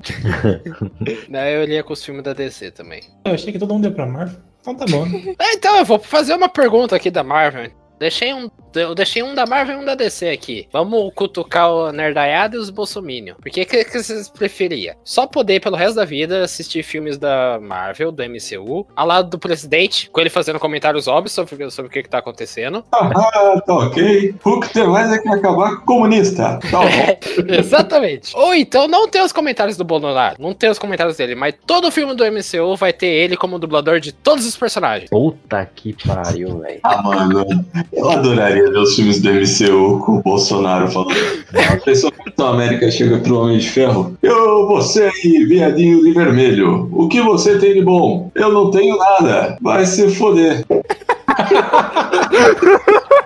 <laughs> Não, eu iria com os filmes da DC também. Eu achei que todo mundo ia pra Marvel. Então tá bom. <laughs> É, então, eu vou fazer uma pergunta aqui da Marvel. Deixei um, eu deixei um da Marvel e um da DC aqui. Vamos cutucar o Nerdaiada e os Bolsominion. Por que, que, que vocês preferiam? Só poder, pelo resto da vida, assistir filmes da Marvel, do MCU, ao lado do presidente, com ele fazendo comentários óbvios sobre, sobre o que, que tá acontecendo. Ah, tá ok. O que tem mais é que acabar com o comunista. Tá bom. <laughs> Exatamente. Ou então não ter os comentários do Bolsonaro, não ter os comentários dele, mas todo filme do MCU vai ter ele como dublador de todos os personagens. Puta que pariu, velho. Ah, mano, eu adoraria ver os filmes do MCU com o Bolsonaro falando. A pessoa Capitão América chega pro Homem de Ferro. Eu, você aí, viadinho de vermelho. O que você tem de bom? Eu não tenho nada. Vai se foder. <laughs>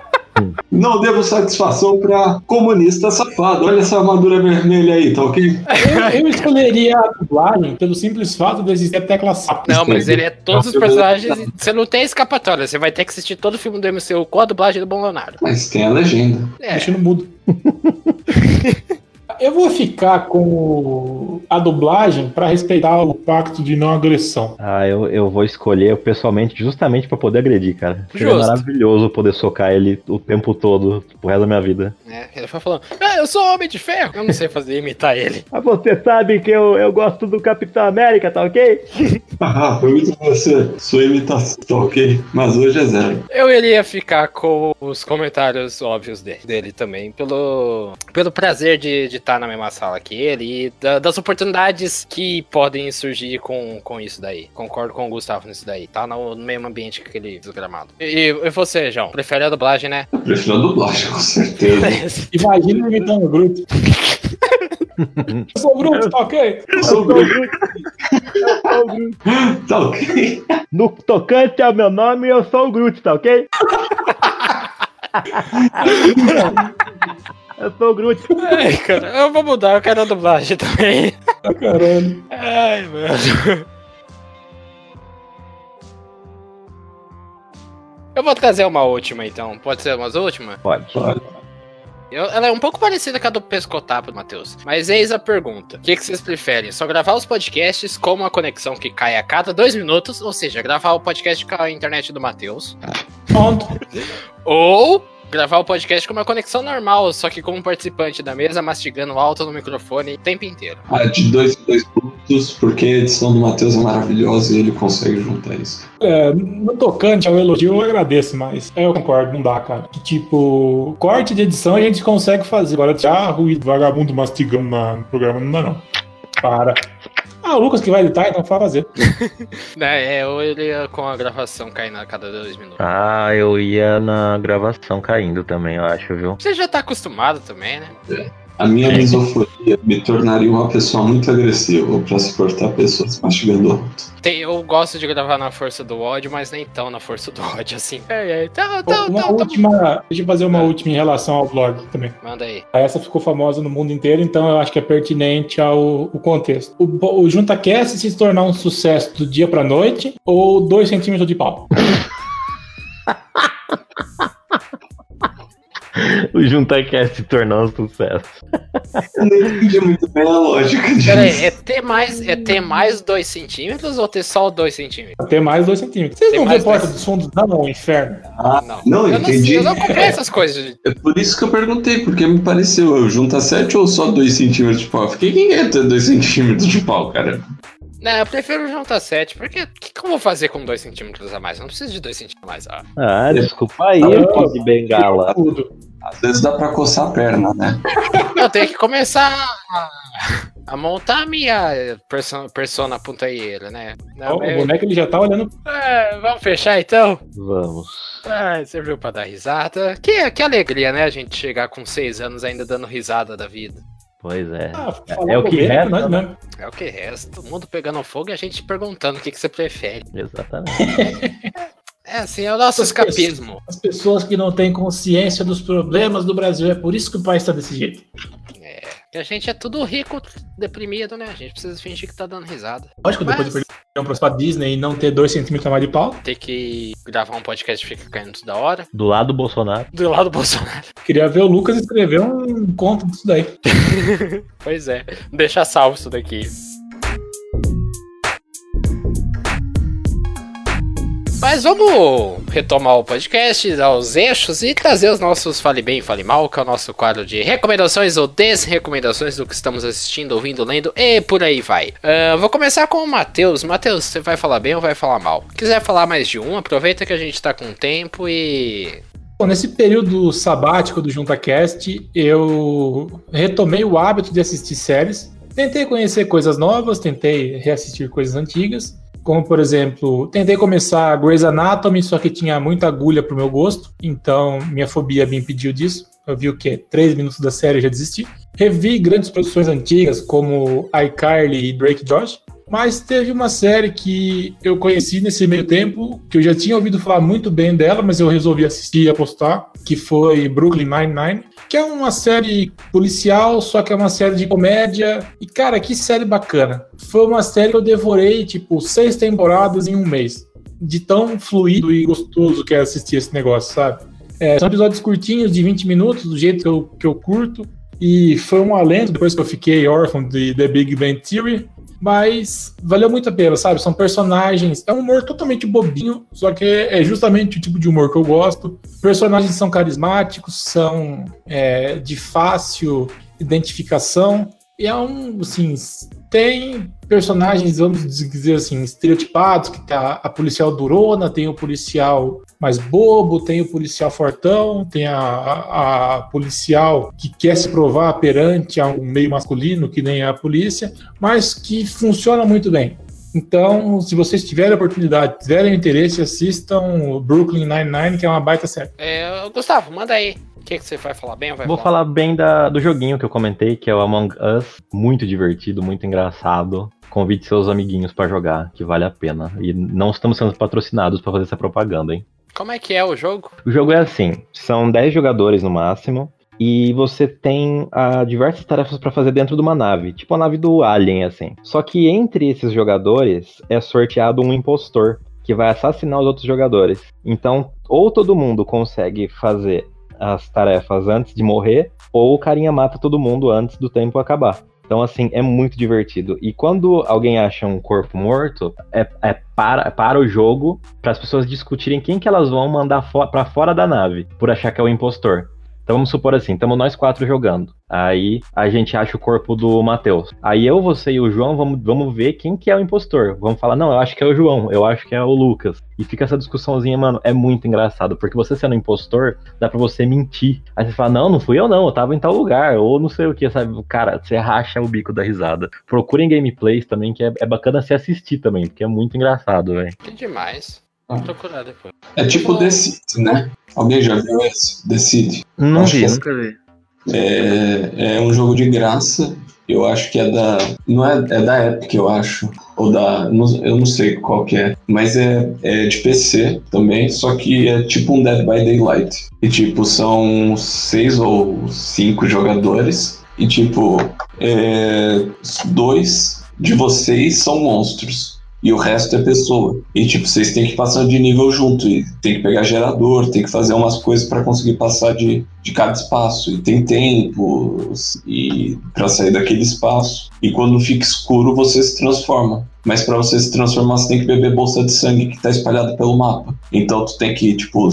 Não devo satisfação pra comunista safado. Olha essa armadura vermelha aí, tá ok? Eu, eu escolheria a dublagem pelo simples fato de existir a tecla SAP. Não, mas ele é todos os personagens. Você não tem escapatória. Você vai ter que assistir todo o filme do MCU com a dublagem do Bom Leonardo. Mas tem a legenda. É, Deixa no mudo. <laughs> Eu vou ficar com a dublagem para respeitar o pacto de não agressão. Ah, eu, eu vou escolher pessoalmente justamente pra poder agredir, cara. Seria maravilhoso poder socar ele o tempo todo, pro resto da minha vida. é, ele foi falando: Ah, eu sou homem de ferro. Eu não sei fazer imitar ele. <laughs> Ah, você sabe que eu, eu gosto do Capitão América, tá ok? <laughs> Ah, foi muito você. Sua imitação, tá ok? Mas hoje é zero. Eu iria ficar com os comentários óbvios dele, dele também, pelo, pelo prazer de estar na mesma sala que ele e da- das oportunidades que podem surgir com, com isso daí. Concordo com o Gustavo nisso daí. Tá no, no mesmo ambiente que aquele desgramado. E, e você, João? Prefere a dublagem, né? Eu prefiro a dublagem, com certeza. <laughs> Imagina eu imitando o Groot. <laughs> Eu sou o Groot, tá ok? Eu sou o Groot. <laughs> Tá ok? No tocante ao meu nome, eu sou o Groot, tá ok? Eu sou o Groot. Ai, cara, eu vou mudar, eu quero a dublagem também. Ah, Caralho. Ai, mano. Eu vou trazer uma última então. Pode ser umas últimas? Pode. Eu- ela é um pouco parecida com a do Pescotapo, Matheus. Mas eis a pergunta: o que, que vocês preferem? Só gravar os podcasts com uma conexão que cai a cada dois minutos? Ou seja, gravar o podcast com a internet do Matheus? Pronto. Ou gravar o podcast com uma conexão normal, só que com um participante da mesa mastigando alto no microfone o tempo inteiro? Ah, de dois em dois minutos, porque a edição do Matheus é maravilhosa e ele consegue juntar isso. É, no tocante ao elogio, eu agradeço, mas eu concordo, não dá, cara. Que, tipo, corte de edição a gente consegue fazer. Agora, tirar ruído vagabundo mastigando na- no programa, não dá, não. Para. Ah, o Lucas que vai editar, então vai fazer. <laughs> É, ou ele ia com a gravação caindo a cada dois minutos. Ah, eu ia na gravação caindo também, eu acho, viu? Você já tá acostumado também, né? A minha misofonia me tornaria uma pessoa muito agressiva pra suportar pessoas mastigando alto. Tem, eu gosto de gravar na força do ódio, mas nem tão na força do ódio assim. É, é, tá, tá, Uma tá, tá. última. Deixa eu fazer uma última em relação ao blog também. Manda aí. Essa ficou famosa no mundo inteiro, então eu acho que é pertinente ao, ao contexto. O, o JuntaCast se tornar um sucesso do dia pra noite ou 2 centímetros de pau? <laughs> O JuntaCast se tornou um sucesso. Eu não entendi muito bem a lógica disso. Pera aí, é ter mais, é ter mais 2 centímetros ou ter só 2 centímetros? Até mais 2 centímetros. Vocês Tem não vê Porta dois. dos Fundos, não, inferno. Ah, Não. não, eu entendi. não, eu não acompanho essas coisas. É por isso que eu perguntei, porque me pareceu, eu junta 7 ou só 2 centímetros de pau? Eu Fiquei, quem é ter 2 centímetros de pau, cara? Não, eu prefiro juntar 7, porque o que, que eu vou fazer com 2 centímetros a mais? Eu não preciso de 2 centímetros a mais. Ah. Ah, desculpa aí, Ah, pô, de bengala. Tudo. Às vezes dá pra coçar a perna, né? Eu tenho que começar a, a montar a minha persona, persona puntaieira, né? Não, Ó, eu- O boneco ele já tá olhando. É, vamos fechar então? Vamos. Ah, serviu pra dar risada. Que, que alegria, né? A gente chegar com 6 anos ainda dando risada da vida. Pois é. Ah, É o que bobeira, resta, nós né? É o que resta. Todo mundo pegando fogo e a gente perguntando o que, que você prefere. Exatamente. <laughs> É assim, é o nosso Essas escapismo. As pessoas que não têm consciência dos problemas do Brasil, é por isso que o país tá desse jeito. É. A gente é tudo rico, deprimido, né? A gente precisa fingir que tá dando risada. Lógico, depois Mas- de perder um pra Disney e não ter 2 centímetros a mais de pau, Ter que gravar um podcast que fica caindo toda hora. Do lado do Bolsonaro. Do lado do Bolsonaro. <laughs> queria ver o Lucas escrever um conto disso daí. <laughs> Pois é. Deixa salvo isso daqui. Mas vamos retomar o podcast aos eixos e trazer os nossos Fale Bem, Fale Mal, que é o nosso quadro de recomendações ou desrecomendações do que estamos assistindo, ouvindo, lendo e por aí vai. Ah, vou começar com o Matheus. Matheus, você vai falar bem ou vai falar mal? Quiser falar mais de um, aproveita que a gente tá com tempo e. Bom, nesse período sabático do JuntaCast, eu retomei o hábito de assistir séries. Tentei conhecer coisas novas, tentei reassistir coisas antigas. Como, por exemplo, tentei começar Grey's Anatomy, só que tinha muita agulha pro meu gosto. Então, minha fobia me impediu disso. Eu vi o quê? Três minutos da série e já desisti. Revi grandes produções antigas, como iCarly e Drake Josh. Mas teve uma série que eu conheci nesse meio tempo, que eu já tinha ouvido falar muito bem dela, mas eu resolvi assistir e apostar, que foi Brooklyn Nine-Nine, que é uma série policial, só que é uma série de comédia. E, cara, que série bacana. Foi uma série que eu devorei, tipo, seis temporadas em um mês. De tão fluido e gostoso que é assistir esse negócio, sabe? É, são episódios curtinhos, de 20 minutos, do jeito que eu, que eu curto. E foi um alento depois que eu fiquei órfão de The Big Bang Theory. Mas valeu muito a pena, sabe? São personagens. É um humor totalmente bobinho, só que é justamente o tipo de humor que eu gosto. Personagens são carismáticos, são é, de fácil identificação. E é um, assim, tem personagens, vamos dizer assim, estereotipados, que tá a policial durona, tem o policial mais bobo, tem o policial fortão, tem a, a, a policial que quer se provar perante a um meio masculino, que nem a polícia, mas que funciona muito bem. Então, se vocês tiverem a oportunidade, tiverem interesse, assistam Brooklyn Nine-Nine, que é uma baita série. É, Gustavo, manda aí. O que, que você vai falar bem ou vai Vou falar, bem da, do joguinho que eu comentei, que é o Among Us. Muito divertido, muito engraçado. Convide seus amiguinhos para jogar, que vale a pena. E não estamos sendo patrocinados para fazer essa propaganda, hein? Como é que é o jogo? O jogo é assim: são 10 jogadores no máximo. E você tem ah, diversas tarefas para fazer dentro de uma nave, tipo a nave do Alien, assim. Só que entre esses jogadores é sorteado um impostor que vai assassinar os outros jogadores. Então, ou todo mundo consegue fazer as tarefas antes de morrer, ou o carinha mata todo mundo antes do tempo acabar. Então, assim, é muito divertido. E quando alguém acha um corpo morto, é, é para, para o jogo para as pessoas discutirem quem que elas vão mandar fo para fora da nave, por achar que é o impostor. Então vamos supor assim, estamos nós quatro jogando. Aí a gente acha o corpo do Matheus. Aí eu, você e o João vamos, vamos ver quem que é o impostor. Vamos falar, não, eu acho que é o João, eu acho que é o Lucas. E fica essa discussãozinha, mano, é muito engraçado, porque você sendo impostor, dá pra você mentir. Aí você fala, não, não fui eu não, eu tava em tal lugar, ou não sei o que, sabe? Cara, você racha o bico da risada. Procurem gameplays também, que é, é bacana se assistir também, porque é muito engraçado, velho. Que demais. Vou procurar depois. É tipo The City, né? Alguém já viu esse? The City? Não Acho vi, que é- nunca vi. É, é um jogo de graça. Eu acho que é da. Não é, é da Epic, eu acho. Ou da. não- eu não sei qual que é. Mas é, é de PC também. Só que é tipo um Dead by Daylight. E tipo, são seis ou cinco jogadores. E tipo, é, dois de vocês são monstros. E o resto é pessoa. E tipo, vocês têm que passar de nível junto. E tem que pegar gerador, tem que fazer umas coisas para conseguir passar de, de cada espaço. E tem tempo e para sair daquele espaço. E quando fica escuro, você se transforma. Mas para você se transformar, você tem que beber bolsa de sangue que tá espalhada pelo mapa. Então tu tem que, tipo,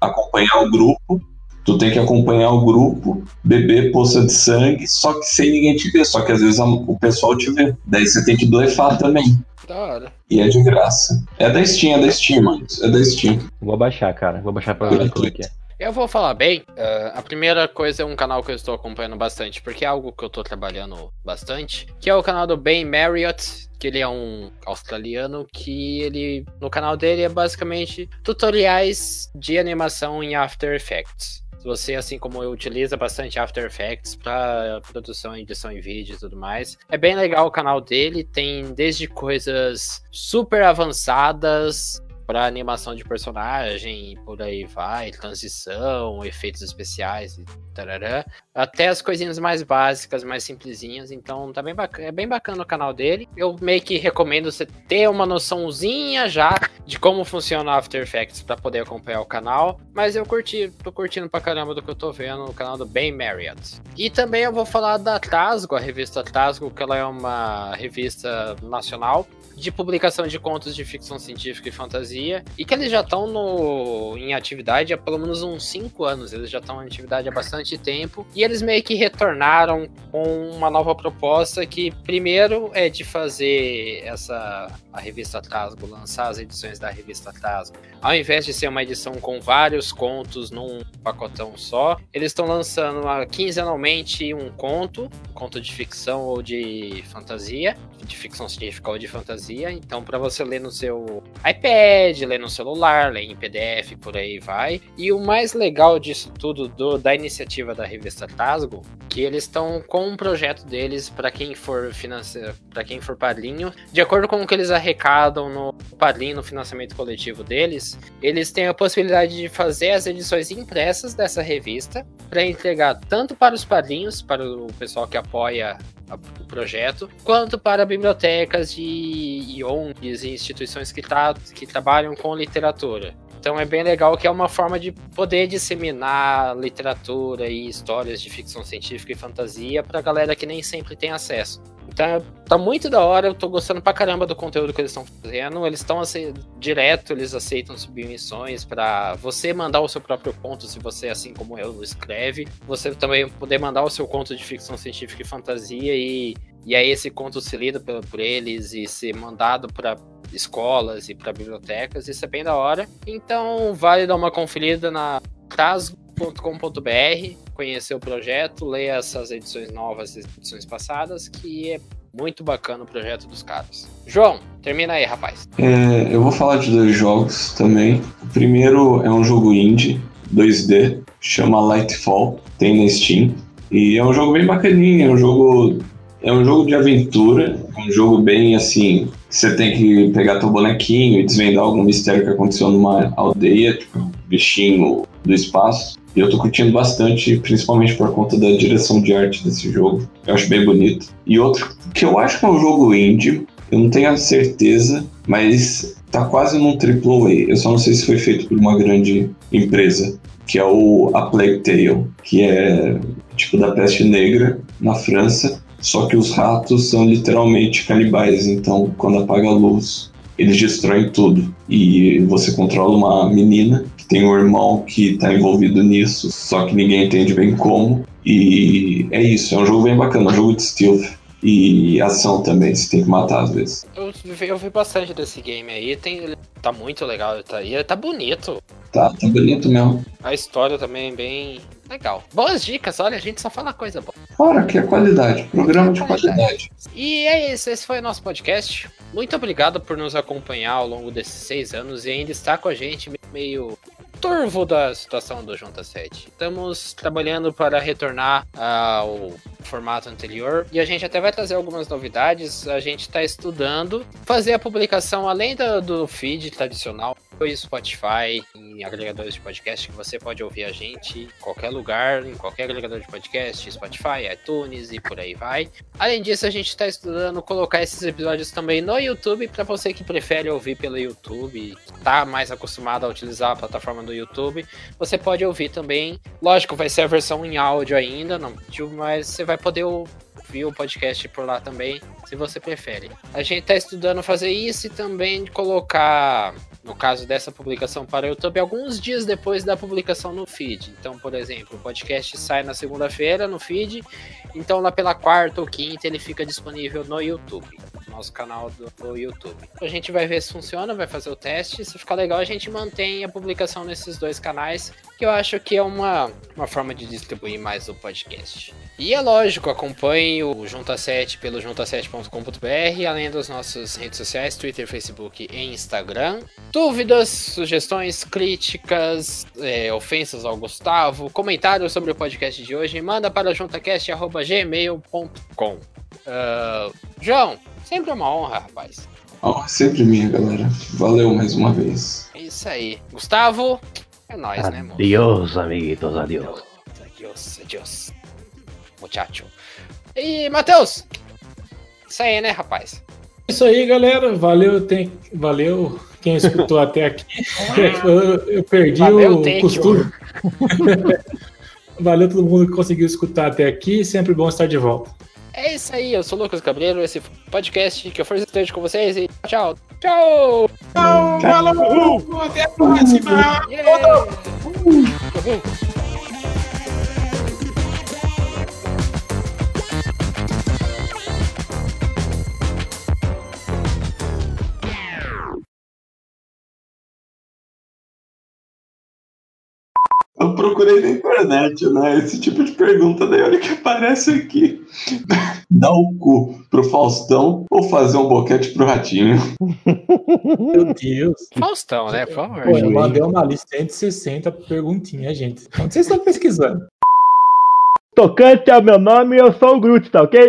acompanhar o grupo. Tu tem que acompanhar o grupo, beber poça de sangue, só que sem ninguém te ver. Só que às vezes a- o pessoal te vê. Daí você tem que blefar também. Da hora. E é de graça. É da Steam, é da Steam, mano. É da Steam. Vou baixar, cara. Vou baixar pra ver como é que é. Eu vou falar bem. ah, a primeira coisa é um canal que eu estou acompanhando bastante, porque é algo que eu estou trabalhando bastante, que é o canal do Ben Marriott, que ele é um australiano que ele no canal dele é basicamente tutoriais de animação em After Effects. Se você, assim como eu, utiliza bastante After Effects para produção, edição em vídeo e tudo mais, é bem legal o canal dele. Tem desde coisas super avançadas para animação de personagem, por aí vai, transição, efeitos especiais tarará, até as coisinhas mais básicas, mais simplesinhas, então tá bem bacana, é bem bacana o canal dele. Eu meio que recomendo você ter uma noçãozinha já de como funciona o After Effects para poder acompanhar o canal, mas eu curti, tô curtindo pra caramba do que eu tô vendo no canal do Ben Marriott. E também eu vou falar da Trasgo, a revista Trasgo, que ela é uma revista nacional de publicação de contos de ficção científica e fantasia, e que eles já estão em atividade há pelo menos uns 5 anos, eles já estão em atividade há bastante tempo, e eles meio que retornaram com uma nova proposta que primeiro é de fazer essa a revista Trasgo, lançar as edições da revista Trasgo. Ao invés de ser uma edição com vários contos num pacotão só, eles estão lançando uma, quinzenalmente um conto, conto de ficção ou de fantasia, de ficção científica ou de fantasia. Então, para você ler no seu iPad, lê no celular, lê em PDF, por aí vai. E o mais legal disso tudo, do, da iniciativa da revista Tasgo, que eles estão com um projeto deles para quem for para quem for padrinho, de acordo com o que eles arrecadam no padrinho, no financiamento coletivo deles, eles têm a possibilidade de fazer as edições impressas dessa revista para entregar tanto para os padrinhos, para o pessoal que apoia o projeto, quanto para bibliotecas e, ONGs e instituições que, tra que trabalham com literatura. Então é bem legal que é uma forma de poder disseminar literatura e histórias de ficção científica e fantasia para galera que nem sempre tem acesso. Então tá muito da hora, eu tô gostando pra caramba do conteúdo que eles estão fazendo. Eles estão assim, direto, eles aceitam submissões para você mandar o seu próprio conto, se você, assim como eu, escreve. Você também poder mandar o seu conto de ficção científica e fantasia e, e aí esse conto ser lido por, por eles e ser mandado para escolas e para bibliotecas, isso é bem da hora. Então vale dar uma conferida na tasgo.com.br, conhecer o projeto, ler essas edições novas e edições passadas, que é muito bacana o projeto dos caras. João, termina aí, rapaz. É, eu vou falar de dois jogos também. O primeiro é um jogo indie, 2D, chama Lightfall, tem na Steam. E é um jogo bem bacaninho, é um jogo é um jogo de aventura, é um jogo bem assim. Você tem que pegar teu bonequinho e desvendar algum mistério que aconteceu numa aldeia, tipo, um bichinho do espaço. E eu tô curtindo bastante, principalmente por conta da direção de arte desse jogo. Eu acho bem bonito. E outro que eu acho que é um jogo indie, eu não tenho a certeza, mas tá quase num AAA. Eu só não sei se foi feito por uma grande empresa, que é o A Plague Tale, que é tipo da peste negra na França só que os ratos são literalmente canibais, então quando apaga a luz, eles destroem tudo. E você controla uma menina tem um irmão que está envolvido nisso, só que ninguém entende bem como. E é isso, é um jogo bem bacana, um jogo de stealth. E ação também, você tem que matar às vezes. Eu, eu vi bastante desse game aí, tem, tá muito legal, tá, e tá bonito. Tá, tá bonito mesmo. A história também é bem legal. Boas dicas, olha, a gente só fala coisa boa. Ora, que é qualidade, programa de qualidade. E é isso, esse foi o nosso podcast. Muito obrigado por nos acompanhar ao longo desses seis anos e ainda estar com a gente meio turvo da situação do Junta 7. Estamos trabalhando para retornar ao formato anterior e a gente até vai trazer algumas novidades. A gente está estudando fazer a publicação além do, do feed tradicional e Spotify, em agregadores de podcast que você pode ouvir a gente em qualquer lugar, em qualquer agregador de podcast, Spotify, iTunes e por aí vai. Além disso, a gente está estudando colocar esses episódios também no YouTube para você que prefere ouvir pelo YouTube, está mais acostumado a utilizar a plataforma do YouTube, você pode ouvir também. Lógico, vai ser a versão em áudio ainda, não, mas você vai poder ouvir o podcast por lá também, se você prefere. A gente está estudando fazer isso e também colocar no caso dessa publicação para o YouTube, alguns dias depois da publicação no feed. Então, por exemplo, o podcast sai na segunda-feira no feed, então lá pela quarta ou quinta ele fica disponível no YouTube, nosso canal do, YouTube. A gente vai ver se funciona, vai fazer o teste, se ficar legal a gente mantém a publicação nesses dois canais, que eu acho que é uma, uma forma de distribuir mais o podcast. E é lógico, acompanhe o Junta 7 pelo junta7.com.br, além das nossas redes sociais, Twitter, Facebook e Instagram. Dúvidas, sugestões, críticas, é, ofensas ao Gustavo, comentários sobre o podcast de hoje, manda para juntacast.gmail.com. Uh, ah, João, sempre uma honra, rapaz. Oh, sempre minha, galera. Valeu mais uma vez. É isso aí. Gustavo, é nóis, adiós, né, mano? Adiós, amiguitos, adiós. Adiós, adiós. Muchacho. E, Matheus, isso aí, né, rapaz? Isso aí, galera. Valeu, tem... valeu quem escutou até aqui. <laughs> eu, eu perdi Valeu, o costume. <laughs> Valeu todo mundo que conseguiu escutar até aqui. Sempre bom estar de volta. É isso aí, eu sou o Lucas Cabreiro, esse podcast que eu fui esteja com vocês e tchau. Tchau! Tchau! Falou! Até a próxima! Yeah. Uhul. Procurei na internet, né? Esse tipo de pergunta, daí olha que aparece aqui. <laughs> Dar o cu pro Faustão ou fazer um boquete pro Ratinho? <laughs> Meu Deus. Faustão, né? Por favor. Pô, eu mandei uma lista de 160 perguntinhas, gente. Onde vocês estão pesquisando? Tocante é o meu nome e eu sou o Groot, tá ok?